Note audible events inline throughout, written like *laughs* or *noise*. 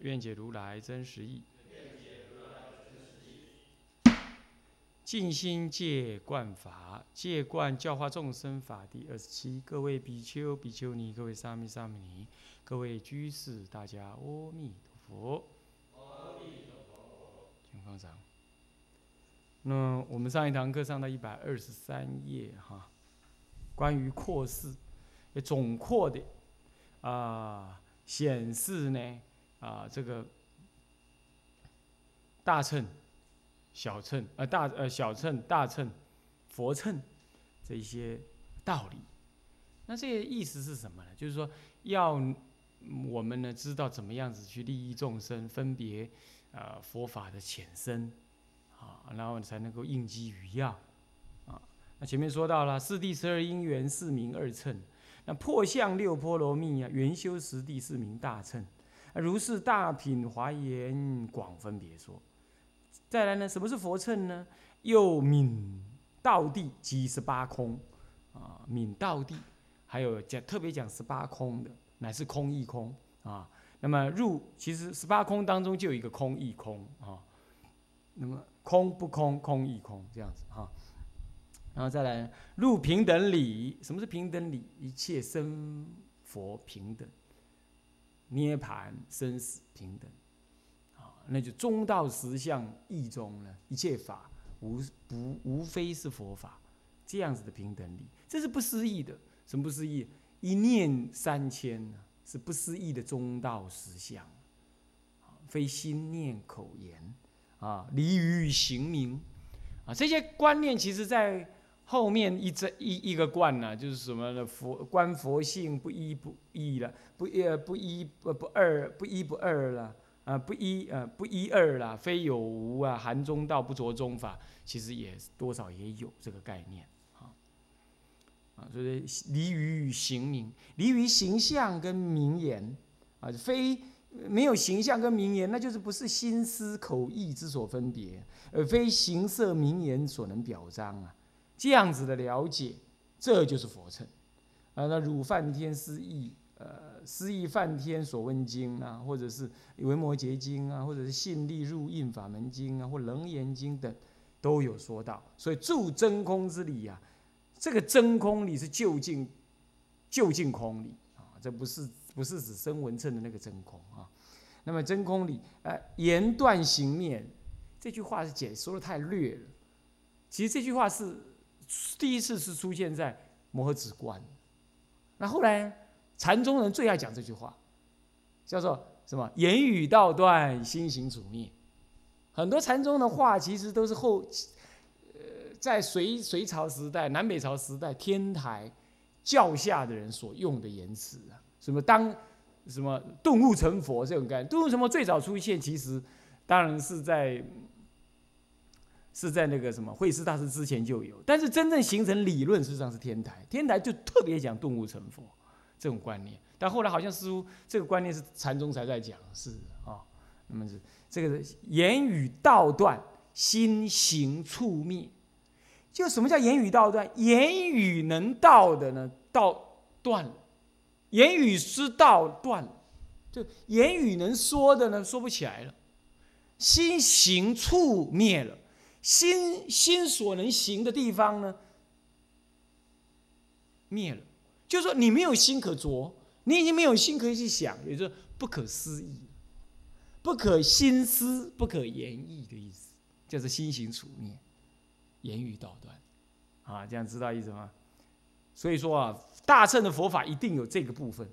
愿解如来真实义。尽心戒观法，戒观教化众生法第二十七。各位比丘、比丘尼，各位沙弥、沙弥尼，各位居士，大家阿弥陀佛。请放上。那我们上一堂课上到一百二十三页哈，关于扩四，总扩的啊显示呢啊这个大乘、小乘呃大呃小乘、大乘、佛乘这一些道理。那这些意思是什么呢？就是说要我们呢知道怎么样子去利益众生，分别。呃，佛法的浅深，啊，然后才能够应机于要，啊，那前面说到了四谛十二因缘四名二乘，那破相六波罗蜜啊，圆修十地四名大乘，如是大品华严广分别说。再来呢，什么是佛乘呢？又泯道地即十八空，啊，泯道地，还有讲特别讲十八空的，乃是空一空啊。那么入其实十八空当中就有一个空一空啊，那么空不空，空一空这样子哈，然后再来入平等理，什么是平等理？一切生佛平等，涅盘生死平等，啊，那就中道实相义中呢，一切法无不无非是佛法，这样子的平等理，这是不思议的。什么不思议？一念三千呢？是不思议的中道实相，非心念口言啊，离于行名啊，这些观念其实在后面一这一一个观呢，就是什么呢？佛观佛性不一不异了，不呃不一不不二不一不二了啊，不一呃不一二了，非有无啊，含中道不着中法，其实也多少也有这个概念。啊，所以离于形名，离于形象跟名言，啊，非没有形象跟名言，那就是不是心思口意之所分别，而非形色名言所能表彰啊。这样子的了解，这就是佛称。啊，那汝梵天思义，呃，思义梵天所问经啊，或者是维摩诘经啊，或者是信力入印法门经啊，或楞严经等，都有说到。所以住真空之理呀。这个真空理是就近就近空理啊，这不是不是指声闻称的那个真空啊。那么真空理，呃，言断行灭，这句话是解说的太略了。其实这句话是第一次是出现在摩诃止观，那后来禅宗人最爱讲这句话，叫做什么？言语道断，心行处灭。很多禅宗的话其实都是后。呃在隋隋朝时代、南北朝时代，天台教下的人所用的言辞啊，什么当什么顿悟成佛这种概念，顿悟成佛最早出现，其实当然是在是在那个什么慧师大师之前就有，但是真正形成理论，事实上是天台，天台就特别讲顿悟成佛这种观念，但后来好像似乎这个观念是禅宗才在讲，是啊，那么是这个言语道断，心行处灭。就什么叫言语道断？言语能道的呢，道断了；言语失道断了。就言语能说的呢，说不起来了。心行处灭了，心心所能行的地方呢，灭了。就是说，你没有心可着，你已经没有心可以去想，也就是不可思议、不可心思、不可言议的意思，叫做心行处灭。言语道断，啊，这样知道意思吗？所以说啊，大乘的佛法一定有这个部分，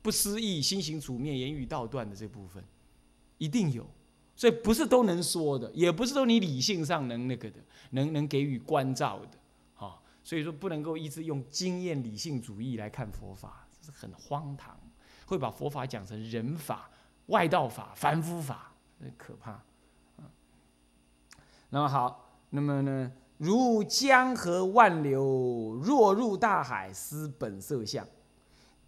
不思议、心行处灭、言语道断的这部分，一定有。所以不是都能说的，也不是都你理性上能那个的，能能给予关照的，啊，所以说不能够一直用经验理性主义来看佛法，这是很荒唐，会把佛法讲成人法外道法、凡夫法，很可怕。那么好，那么呢，如江河万流，若入大海，失本色相。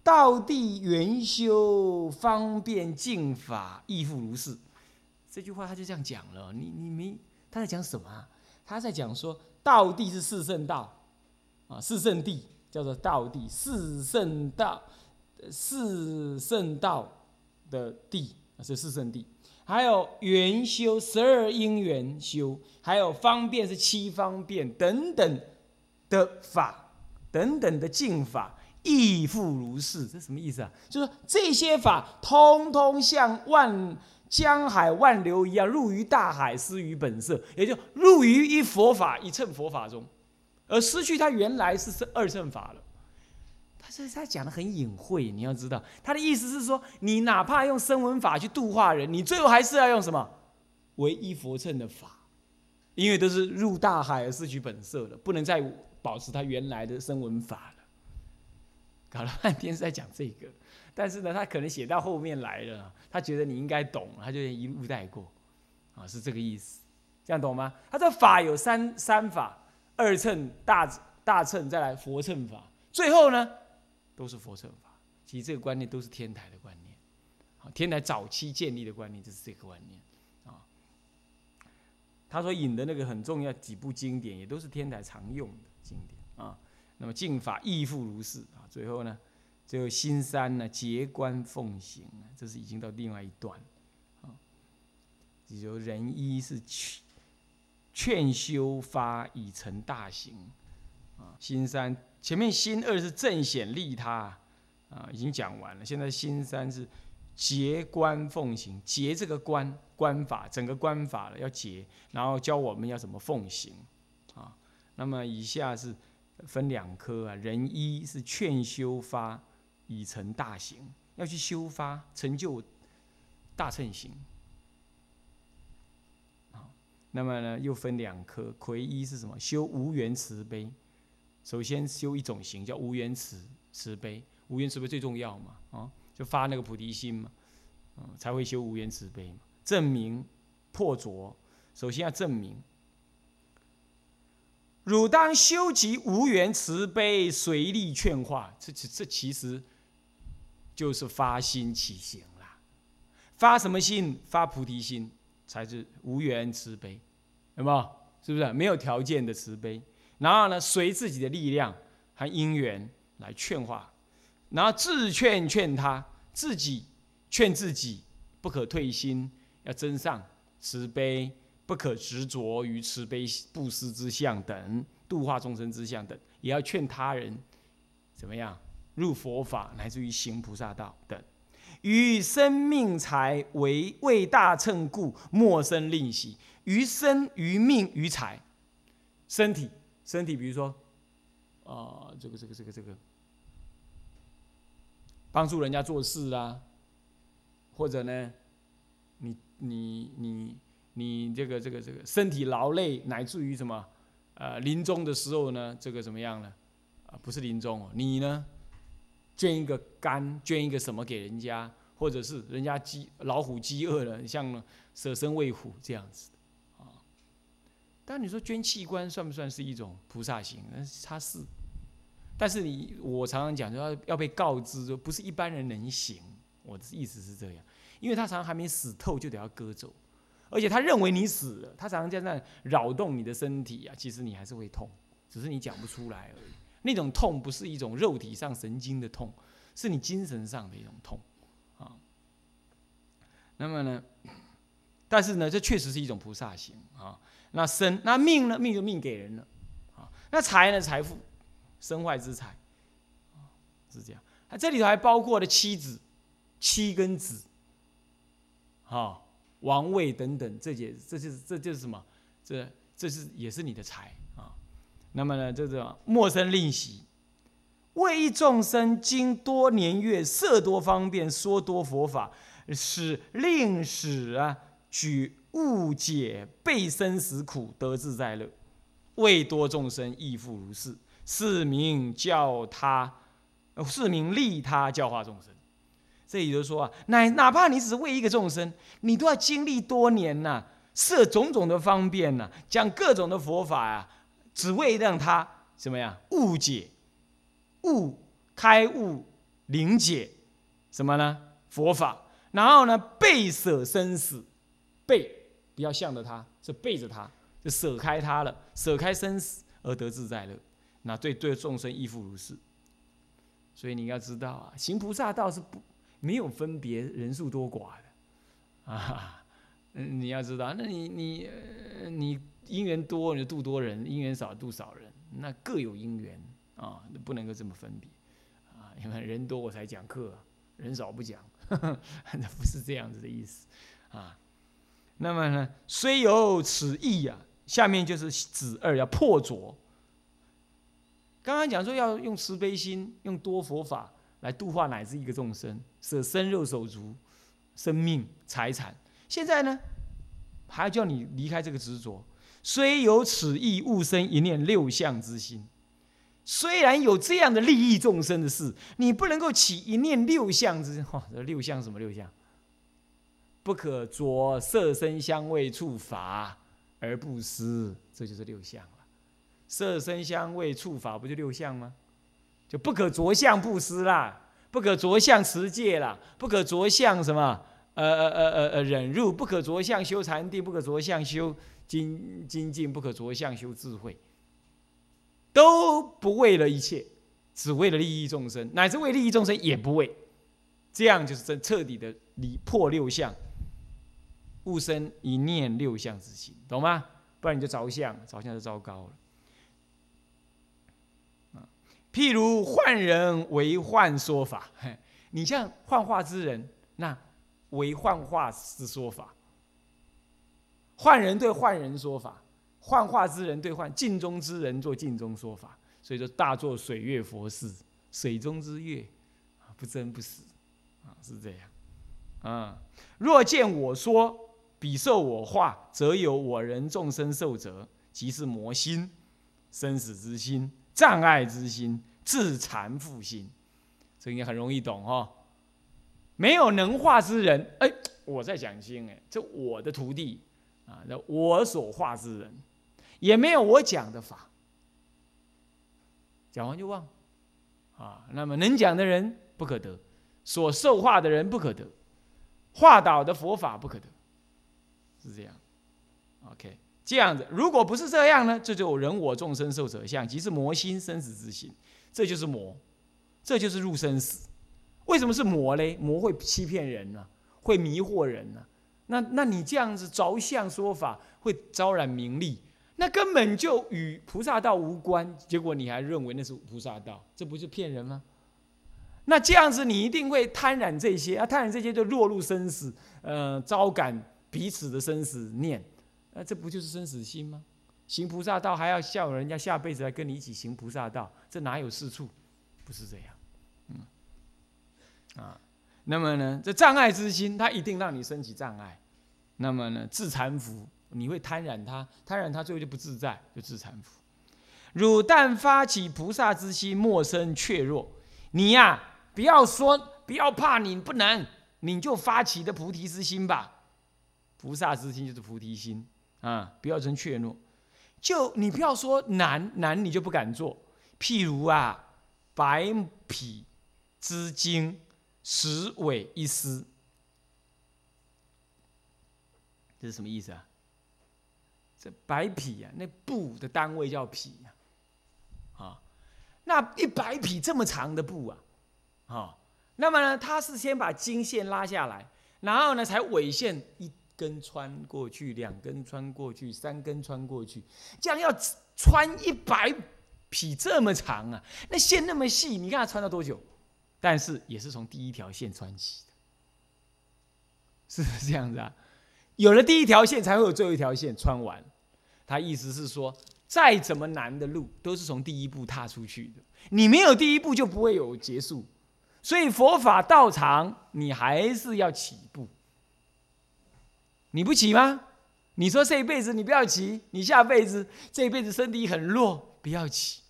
道地圆修，方便净法，亦复如是。这句话他就这样讲了。你你没他在讲什么啊？他在讲说，道地是四圣道啊，四圣地叫做道地，四圣道，四圣道的地是四圣地。还有圆修十二因缘修，还有方便是七方便等等的法，等等的净法。亦复如是，这什么意思啊？就是这些法通通向万江海万流一样，入于大海，失于本色，也就入于一佛法一乘佛法中，而失去它原来是是二乘法了。他这他讲的很隐晦，你要知道，他的意思是说，你哪怕用声闻法去度化人，你最后还是要用什么唯一佛乘的法，因为都是入大海而失去本色了，不能再保持他原来的声闻法了。搞了半天是在讲这个，但是呢，他可能写到后面来了，他觉得你应该懂，他就一路带过，啊，是这个意思，这样懂吗？他这法有三三法，二乘、大大乘，再来佛乘法，最后呢，都是佛乘法。其实这个观念都是天台的观念，啊，天台早期建立的观念就是这个观念，啊，他所引的那个很重要几部经典，也都是天台常用的经典，啊。那么净法亦复如是啊，最后呢，最后新三呢结观奉行这是已经到另外一段啊。只有仁一是劝劝修发以成大行啊，新三前面新二是正显利他啊，已经讲完了。现在新三是结观奉行，结这个观观法，整个观法了要结，然后教我们要怎么奉行啊。那么以下是。分两科啊，人一是劝修发已成大行，要去修发成就大乘行。那么呢又分两科，魁一是什么？修无缘慈悲。首先修一种行叫无缘慈慈悲，无缘慈悲最重要嘛，啊，就发那个菩提心嘛，嗯，才会修无缘慈悲嘛。证明破浊，首先要证明。汝当修集无缘慈悲，随力劝化。这这这其实就是发心起行啦。发什么心？发菩提心才是无缘慈悲，有没有？是不是没有条件的慈悲？然后呢，随自己的力量和因缘来劝化，然后自劝劝他，自己劝自己，不可退心，要增上慈悲。不可执着于慈悲布施之相等，度化众生之相等，也要劝他人怎么样入佛法，乃至于行菩萨道等。于生命财为为大乘故，莫生吝惜。于生于命于财，身体身体，比如说啊，这个这个这个这个，帮助人家做事啊，或者呢，你你你。你这个这个这个身体劳累，乃至于什么，呃，临终的时候呢，这个怎么样呢？啊，不是临终哦，你呢，捐一个肝，捐一个什么给人家，或者是人家饥老虎饥饿了，像舍身喂虎这样子，啊。但你说捐器官算不算是一种菩萨行？那他是，但是你我常常讲，就要要被告知，说不是一般人能行。我的意思是这样，因为他常常还没死透，就得要割走。而且他认为你死了，他常常在那扰动你的身体啊，其实你还是会痛，只是你讲不出来而已。那种痛不是一种肉体上神经的痛，是你精神上的一种痛啊。那么呢，但是呢，这确实是一种菩萨行啊。那生那命呢？命就命给人了啊。那财呢？财富，身外之财，是这样。这里头还包括了妻子、妻跟子，啊。王位等等，这些这就是这就是什么？这这是也是你的财。那么呢，这种陌生吝惜，为一众生经多年月，色多方便，说多佛法，使令使啊举误解，背生死苦，得自在乐。为多众生亦复如是，是名教他，是名利他教化众生。这也就是说啊，哪哪怕你只是为一个众生，你都要经历多年呐，设种种的方便呐，讲各种的佛法呀，只为让他怎么样误解、悟开悟、灵解什么呢？佛法，然后呢，背舍生死，背不要向着他，是背着他，就舍开他了，舍开生死而得自在乐。那对对众生亦复如是。所以你要知道啊，行菩萨道是不。没有分别人数多寡的，啊，嗯，你要知道，那你你你因缘多你就度多人，因缘少度少人，那各有因缘啊，不能够这么分别啊，因为人多我才讲课，人少不讲，*laughs* 那不是这样子的意思啊。那么呢，虽有此意啊，下面就是子二要破浊。刚刚讲说要用慈悲心，用多佛法。来度化乃至一个众生，舍身肉手足、生命财产。现在呢，还要叫你离开这个执着。虽有此意，勿生一念六相之心。虽然有这样的利益众生的事，你不能够起一念六相之。哈，*laughs* 这六相什么六相？不可着色身香味触法而不思，这就是六相了。色身香味触法不就六相吗？就不可着相不思啦，不可着相持戒啦，不可着相什么？呃呃呃呃呃忍辱，不可着相修禅定，不可着相修精精进，不可着相修智慧，都不为了一切，只为了利益众生，乃至为利益众生也不为。这样就是真彻底的离破六相，悟生一念六相之心，懂吗？不然你就着相，着相就糟糕了。譬如幻人为幻说法，你像幻化之人，那为幻化之说法；换人对换人说法，幻化之人对幻镜中之人做镜中说法。所以说，大作水月佛事，水中之月，不真不死，啊，是这样。啊，若见我说，彼受我化，则有我人众生受者，即是魔心、生死之心。障碍之心，自残负心，这应该很容易懂哈。没有能化之人，哎，我在讲经哎，这我的徒弟啊，那我所化之人，也没有我讲的法，讲完就忘啊。那么能讲的人不可得，所受化的人不可得，化导的佛法不可得，是这样。OK。这样子，如果不是这样呢？这就人我众生受者相，即是魔心生死之心，这就是魔，这就是入生死。为什么是魔嘞？魔会欺骗人呢，会迷惑人呢。那那你这样子着相说法，会招染名利，那根本就与菩萨道无关。结果你还认为那是菩萨道，这不是骗人吗？那这样子，你一定会贪染这些啊，贪染这些就落入生死，呃，招感彼此的生死念。那这不就是生死心吗？行菩萨道还要笑人家下辈子来跟你一起行菩萨道，这哪有是处？不是这样，嗯，啊，那么呢，这障碍之心，它一定让你升起障碍。那么呢，自残服，你会贪染它，贪染它，最后就不自在，就自残服。汝但发起菩萨之心，莫生怯弱。你呀，不要说，不要怕，你不能，你就发起的菩提之心吧。菩萨之心就是菩提心。啊，不要真怯懦，就你不要说难难，你就不敢做。譬如啊，白匹之精，十尾一丝，这是什么意思啊？这百匹啊，那布的单位叫匹啊，啊，那一百匹这么长的布啊，啊，那么呢，他是先把经线拉下来，然后呢，才纬线一。根穿过去，两根穿过去，三根穿过去，这样要穿一百匹这么长啊？那线那么细，你看它穿了多久？但是也是从第一条线穿起的，是不是这样子啊？有了第一条线，才会有最后一条线穿完。他意思是说，再怎么难的路，都是从第一步踏出去的。你没有第一步，就不会有结束。所以佛法道场，你还是要起步。你不起吗？你说这一辈子你不要起，你下辈子这一辈子身体很弱，不要起。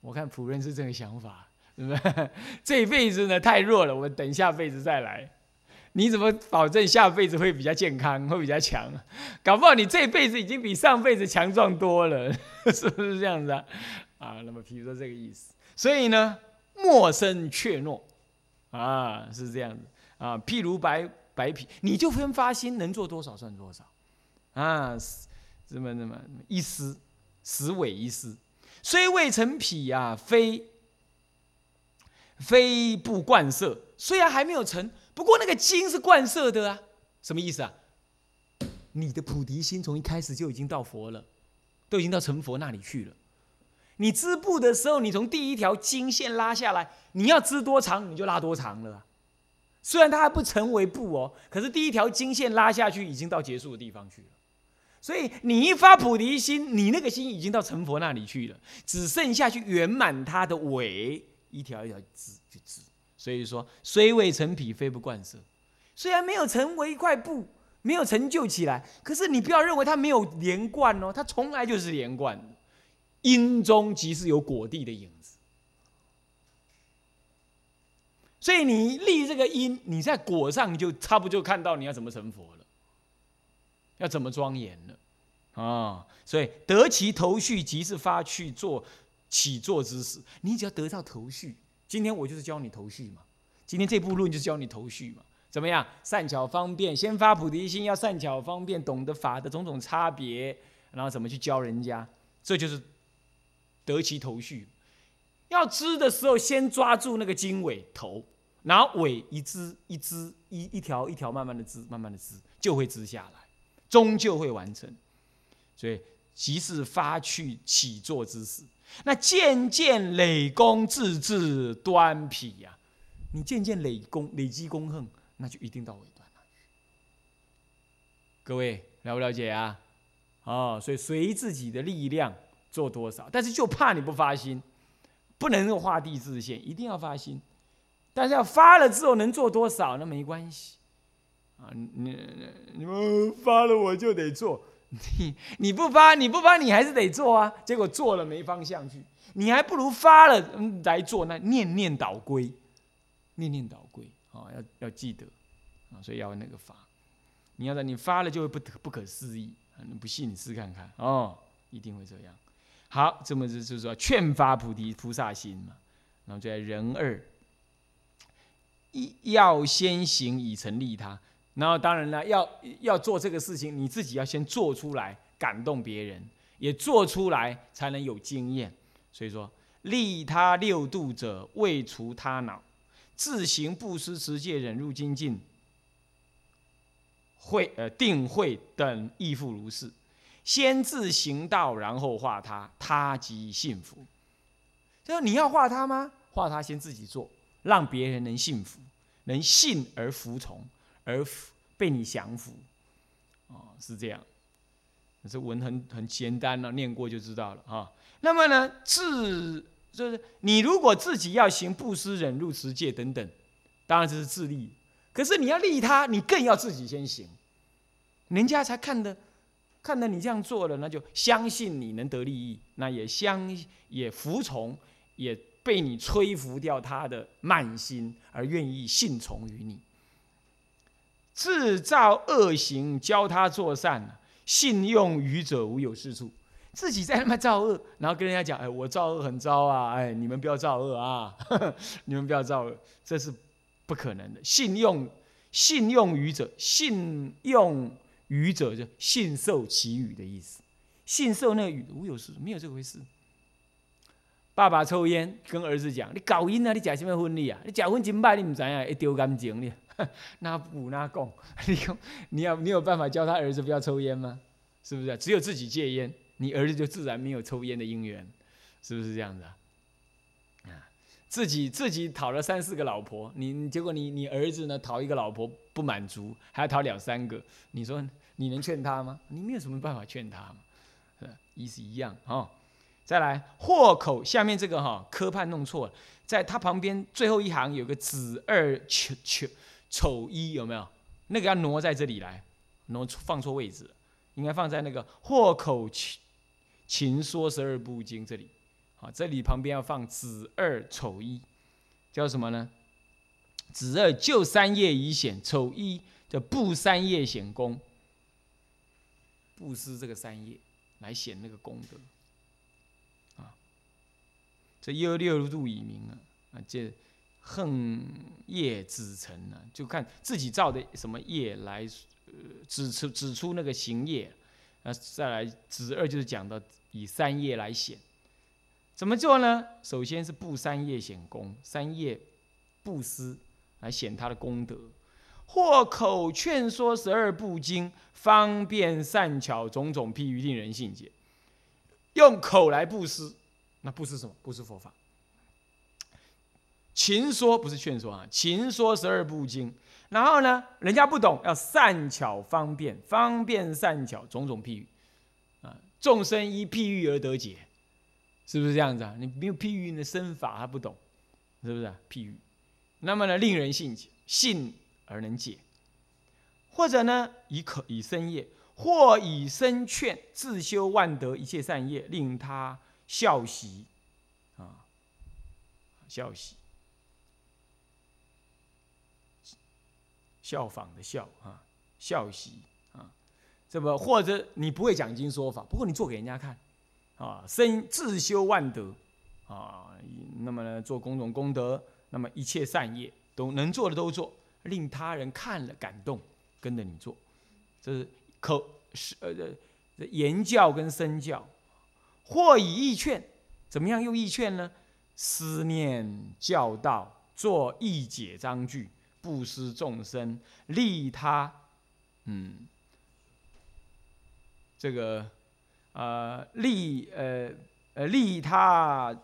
我看仆人是这个想法，*laughs* 这辈子呢太弱了，我等下辈子再来。你怎么保证下辈子会比较健康，会比较强？搞不好你这辈子已经比上辈子强壮多了，*laughs* 是不是这样子啊？啊，那么比如说这个意思，所以呢，莫生怯懦啊，是这样子啊。譬如白白皮，你就分发心，能做多少算多少啊。什么什么一丝，十尾一丝，虽未成匹呀，非非不贯色，虽然还没有成。不过那个经是贯色的啊，什么意思啊？你的菩提心从一开始就已经到佛了，都已经到成佛那里去了。你织布的时候，你从第一条经线拉下来，你要织多长你就拉多长了。虽然它还不成为布哦，可是第一条经线拉下去已经到结束的地方去了。所以你一发菩提心，你那个心已经到成佛那里去了，只剩下去圆满它的尾，一条一条织去织。所以说，虽未成皮，非不贯色。虽然没有成为一块布，没有成就起来，可是你不要认为它没有连贯哦，它从来就是连贯的。因中即是有果地的影子。所以你立这个因，你在果上就差不多就看到你要怎么成佛了，要怎么庄严了啊！所以得其头绪，即是发去做起坐之时，你只要得到头绪。今天我就是教你头绪嘛，今天这部论就是教你头绪嘛，怎么样？善巧方便，先发菩提心，要善巧方便，懂得法的种种差别，然后怎么去教人家，这就是得其头绪。要织的时候，先抓住那个经纬头，然后尾一织一织一一条一条慢慢的织，慢慢的织，就会织下来，终究会完成。所以即是发去起坐之时。那渐渐累功，自自端皮呀！你渐渐累功，累积功恨，那就一定到尾端了。各位了不了解啊？哦，所以随自己的力量做多少，但是就怕你不发心，不能够画地自限，一定要发心。但是要发了之后能做多少，那没关系啊！你你们发了我就得做。*laughs* 你你不发你不发你还是得做啊，结果做了没方向去，你还不如发了来做，那念念倒归，念念倒归啊，要要记得啊，所以要那个发，你要在你发了就会不不可思议，你不信你试看看哦，一定会这样。好，这么就就是说劝发菩提菩萨心嘛，然后就在人二，一要先行以成利他。然后当然了，要要做这个事情，你自己要先做出来，感动别人，也做出来才能有经验。所以说，利他六度者，未除他恼，自行布施持戒忍辱精进，会呃定慧等亦复如是。先自行道，然后化他，他即幸福。就你要化他吗？化他先自己做，让别人能幸福，能信而服从。而被你降服，哦，是这样。这文很很简单了，念过就知道了啊。那么呢，自就是你如果自己要行布施、忍辱、持戒等等，当然这是自利。可是你要利他，你更要自己先行，人家才看得看得你这样做了，那就相信你能得利益，那也相也服从，也被你吹服掉他的慢心，而愿意信从于你。自造恶行，教他做善，信用愚者无有是处。自己在那边造恶，然后跟人家讲：“哎，我造恶很糟啊！哎，你们不要造恶啊！*laughs* 你们不要造恶，这是不可能的。信用信用愚者，信用愚者就信受其语的意思。信受那个语无有事，没有这回事。爸爸抽烟，跟儿子讲：你搞烟啊！你假什么婚礼啊？你假婚真歹，你唔知啊？会丢感情呢？” *laughs* 那补那供，*laughs* 你有你要你有办法教他儿子不要抽烟吗？是不是？只有自己戒烟，你儿子就自然没有抽烟的因缘，是不是这样子啊？啊，自己自己讨了三四个老婆，你结果你你儿子呢讨一个老婆不满足，还要讨两三个，你说你能劝他吗？你没有什么办法劝他嘛，意思一样哈。再来，祸口下面这个哈科判弄错了，在他旁边最后一行有个子二求求。丑一有没有？那个要挪在这里来，挪放错位置，应该放在那个祸口情情说十二部经这里。好，这里旁边要放子二丑一，叫什么呢？子二就三业以显，丑一叫布三业显功，布施这个三业来显那个功德啊。这又六度以明啊啊，这横业子成啊，就看自己造的什么业来呃指出指出那个行业，啊再来子二就是讲的以三业来显，怎么做呢？首先是布三业显功，三业布施。来显他的功德，或口劝说十二部经，方便善巧种种譬喻，令人信解。用口来布施，那布施什么？布施佛法。勤说不是劝说啊，勤说十二部经，然后呢，人家不懂，要善巧方便，方便善巧种种譬喻，啊，众生依譬喻而得解，是不是这样子啊？你没有譬喻的身法，他不懂，是不是啊？譬喻？那么呢，令人信解，信而能解，或者呢，以可以身业，或以身劝，自修万德一切善业，令他效习，啊，效习，效仿的效啊，效习啊，这么或者你不会讲经说法，不过你做给人家看，啊，身自修万德，啊，那么呢，做种种功德。那么一切善业都能做的都做，令他人看了感动，跟着你做，这是口是呃这言教跟身教，或以义劝，怎么样用义劝呢？思念教导，做义解章句，布施众生，利他，嗯，这个呃利呃呃利他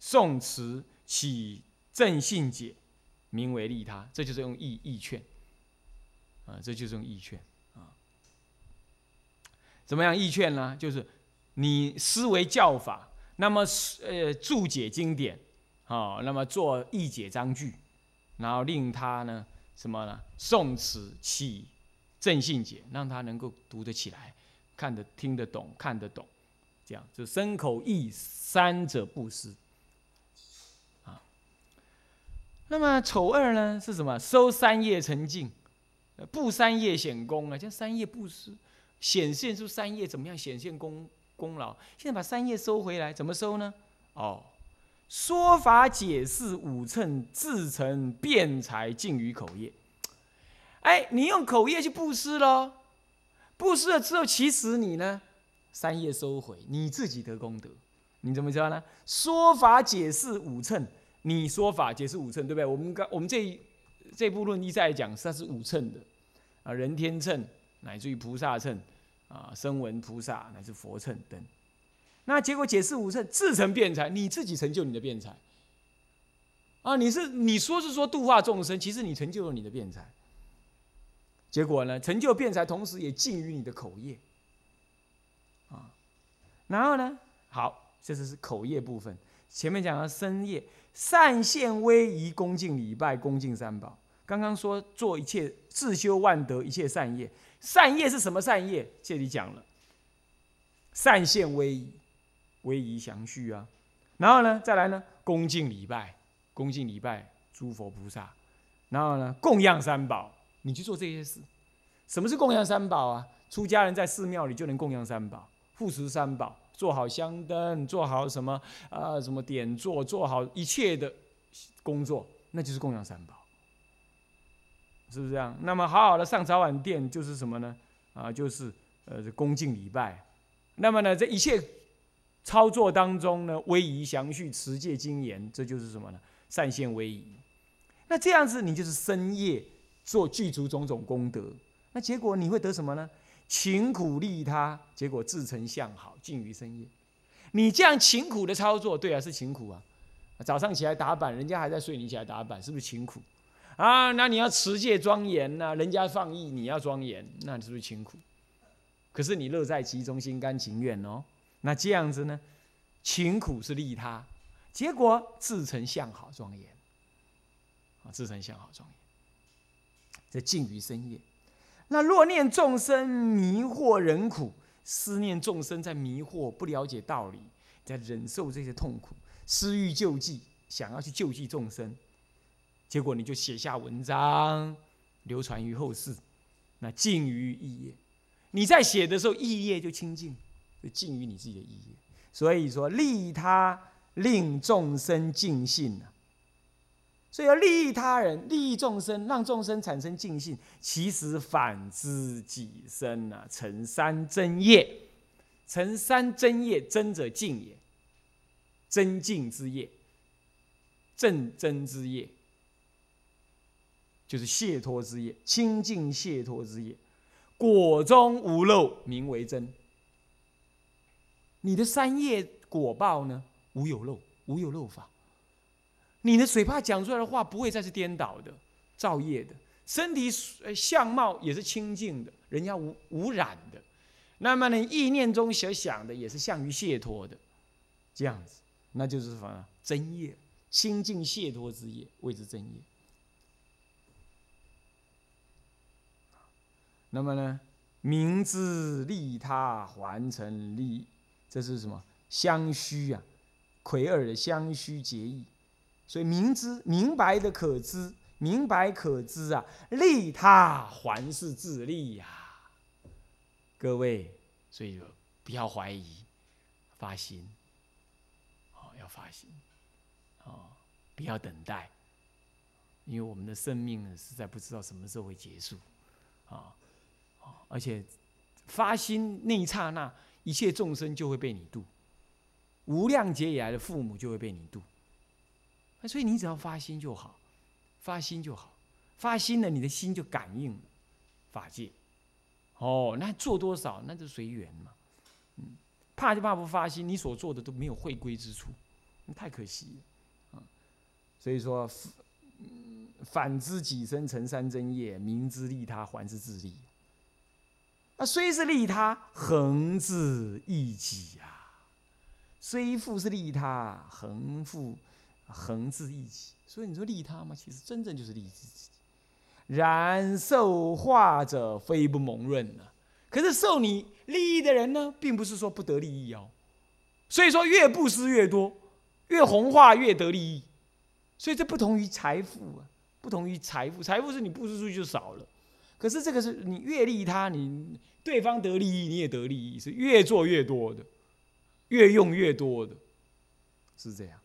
宋词起。正信解，名为利他，这就是用义义劝，啊，这就是用义劝啊。怎么样义劝呢？就是你思维教法，那么呃注解经典，啊，那么做义解章句，然后令他呢什么呢？诵词起正信解，让他能够读得起来，看得听得懂，看得懂，这样就身口意三者不失。那么丑二呢是什么？收三业成净，布三业显功啊，将三业布施，显现出三业怎么样显现功功劳？现在把三业收回来，怎么收呢？哦，说法解释五乘自成辩才尽于口业。哎，你用口业去布施喽，布施了之后，其实你呢，三业收回，你自己得功德。你怎么知道呢？说法解释五乘。你说法解释五乘，对不对？我们刚我们这这部论一再讲，它是五乘的啊，人天乘乃至于菩萨乘啊，声闻菩萨乃至佛乘等。那结果解释五乘自成辩才，你自己成就你的辩才啊！你是你说是说度化众生，其实你成就了你的辩才。结果呢，成就辩才，同时也尽于你的口业啊。然后呢，好，这是是口业部分。前面讲了身业。善现威仪，恭敬礼拜，恭敬三宝。刚刚说做一切自修万德，一切善业。善业是什么善业？这里讲了，善现威仪，威仪详序啊。然后呢，再来呢，恭敬礼拜，恭敬礼拜诸佛菩萨。然后呢，供养三宝，你去做这些事。什么是供养三宝啊？出家人在寺庙里就能供养三宝，护持三宝。做好香灯，做好什么啊？什么点做，做好一切的工作，那就是供养三宝，是不是这样？那么好好的上早晚殿，就是什么呢？啊，就是呃恭敬礼拜。那么呢，这一切操作当中呢，威仪详叙，持戒精严，这就是什么呢？善现威仪。那这样子，你就是深夜做具足种种功德，那结果你会得什么呢？勤苦利他，结果自成相好，尽于深夜。你这样勤苦的操作，对啊，是勤苦啊。早上起来打板，人家还在睡，你起来打板，是不是勤苦？啊，那你要持戒庄严呐，人家放逸，你要庄严，那你是不是勤苦？可是你乐在其中，心甘情愿哦。那这样子呢，勤苦是利他，结果自成相好庄严。啊，自成相好庄严，这尽于深夜。那若念众生迷惑人苦，思念众生在迷惑，不了解道理，在忍受这些痛苦，私欲救济，想要去救济众生，结果你就写下文章，流传于后世，那尽于意业。你在写的时候，意业就清净，就尽于你自己的意业。所以说，利他令众生尽性啊。所以要利益他人，利益众生，让众生产生尽信，其实反之己身啊，成三真业。成三真业，真者净也，真净之业，正真之业，就是解脱之业，清净解脱之业。果中无漏，名为真。你的三业果报呢？无有漏，无有漏法。你的嘴巴讲出来的话不会再是颠倒的、造业的，身体相貌也是清净的，人家无无染的。那么呢，意念中所想的也是向于解脱的，这样子，那就是什么？真业，清净解脱之业，谓之真业。那么呢，明知利他，还成利，这是什么？相虚啊，魁尔的相虚结义。所以明知明白的可知，明白可知啊，利他还是自利呀。各位，所以不要怀疑，发心，哦，要发心，哦，不要等待，因为我们的生命呢，实在不知道什么时候会结束，啊，而且发心那一刹那，一切众生就会被你度，无量劫以来的父母就会被你度。所以你只要发心就好，发心就好，发心了，你的心就感应法界。哦，那做多少那就随缘嘛。嗯，怕就怕不发心，你所做的都没有会归之处，那太可惜了。啊，所以说，反之己身成三真业，明知利他还是自利。那虽是利他，恒自益己呀。虽富是利他，恒富。恒自益己，所以你说利他吗，其实真正就是利自己。然受化者非不蒙润呢，可是受你利益的人呢，并不是说不得利益哦。所以说越布施越多，越弘化越得利益。所以这不同于财富啊，不同于财富，财富是你布施出去就少了。可是这个是你越利他，你对方得利益，你也得利益，是越做越多的，越用越多的，是这样。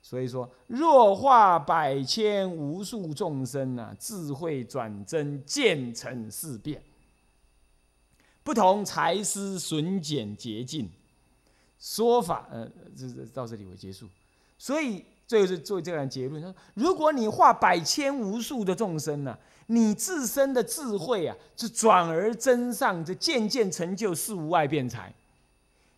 所以说，若化百千无数众生啊，智慧转真，渐成事变。不同财师损减洁净说法，呃，这这到这里为结束。所以，最后是做这样结论：说，如果你化百千无数的众生呢，你自身的智慧啊，是转而增上，这渐渐成就四无碍辩才。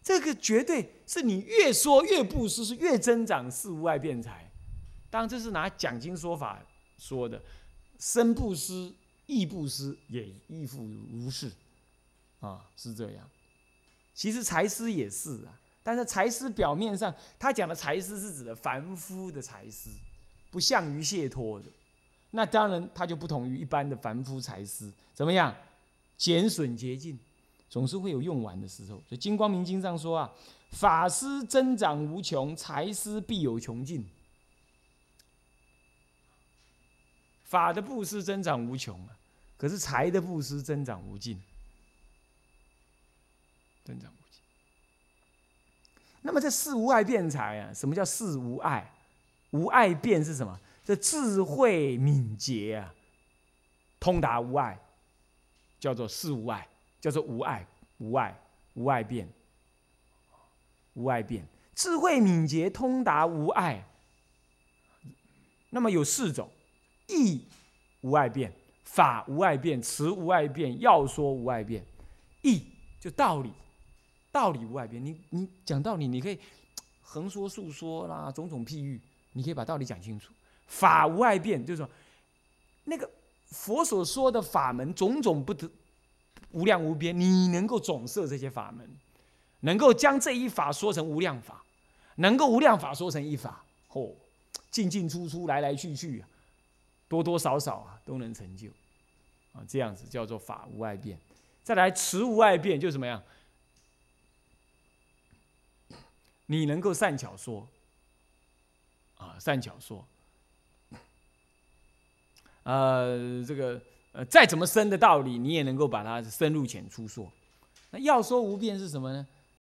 这个绝对是你越说越布施，是越增长四无碍辩财。当然，这是拿讲经说法说的，身布施、意布施也亦复如是，啊，是这样。其实财施也是啊，但是财施表面上他讲的财施是指的凡夫的财施，不像于解脱的。那当然，它就不同于一般的凡夫财施，怎么样？减损洁净。总是会有用完的时候，所以《金光明经》上说啊，法师增长无穷，财施必有穷尽。法的布施增长无穷啊，可是财的布施增长无尽，增长。那么这四无碍辩财啊，什么叫四无碍？无碍辩是什么？这智慧敏捷啊，通达无碍，叫做四无碍。叫做无碍，无碍，无碍变，无碍变，智慧敏捷通达无碍。那么有四种：义无碍变，法无碍变，词无碍变，要说无碍变。义就道理，道理无碍变。你你讲道理，你可以横说竖说啦，种种譬喻，你可以把道理讲清楚。法无碍变，就是说那个佛所说的法门，种种不得。无量无边，你能够总摄这些法门，能够将这一法说成无量法，能够无量法说成一法，嚯，进进出出，来来去去，多多少少啊，都能成就，啊，这样子叫做法无碍变。再来持无碍变，就怎么样？你能够善巧说，啊，善巧说，呃，这个呃再怎么深的道理，你也能够把它深入浅出说。那要说无变是什么呢？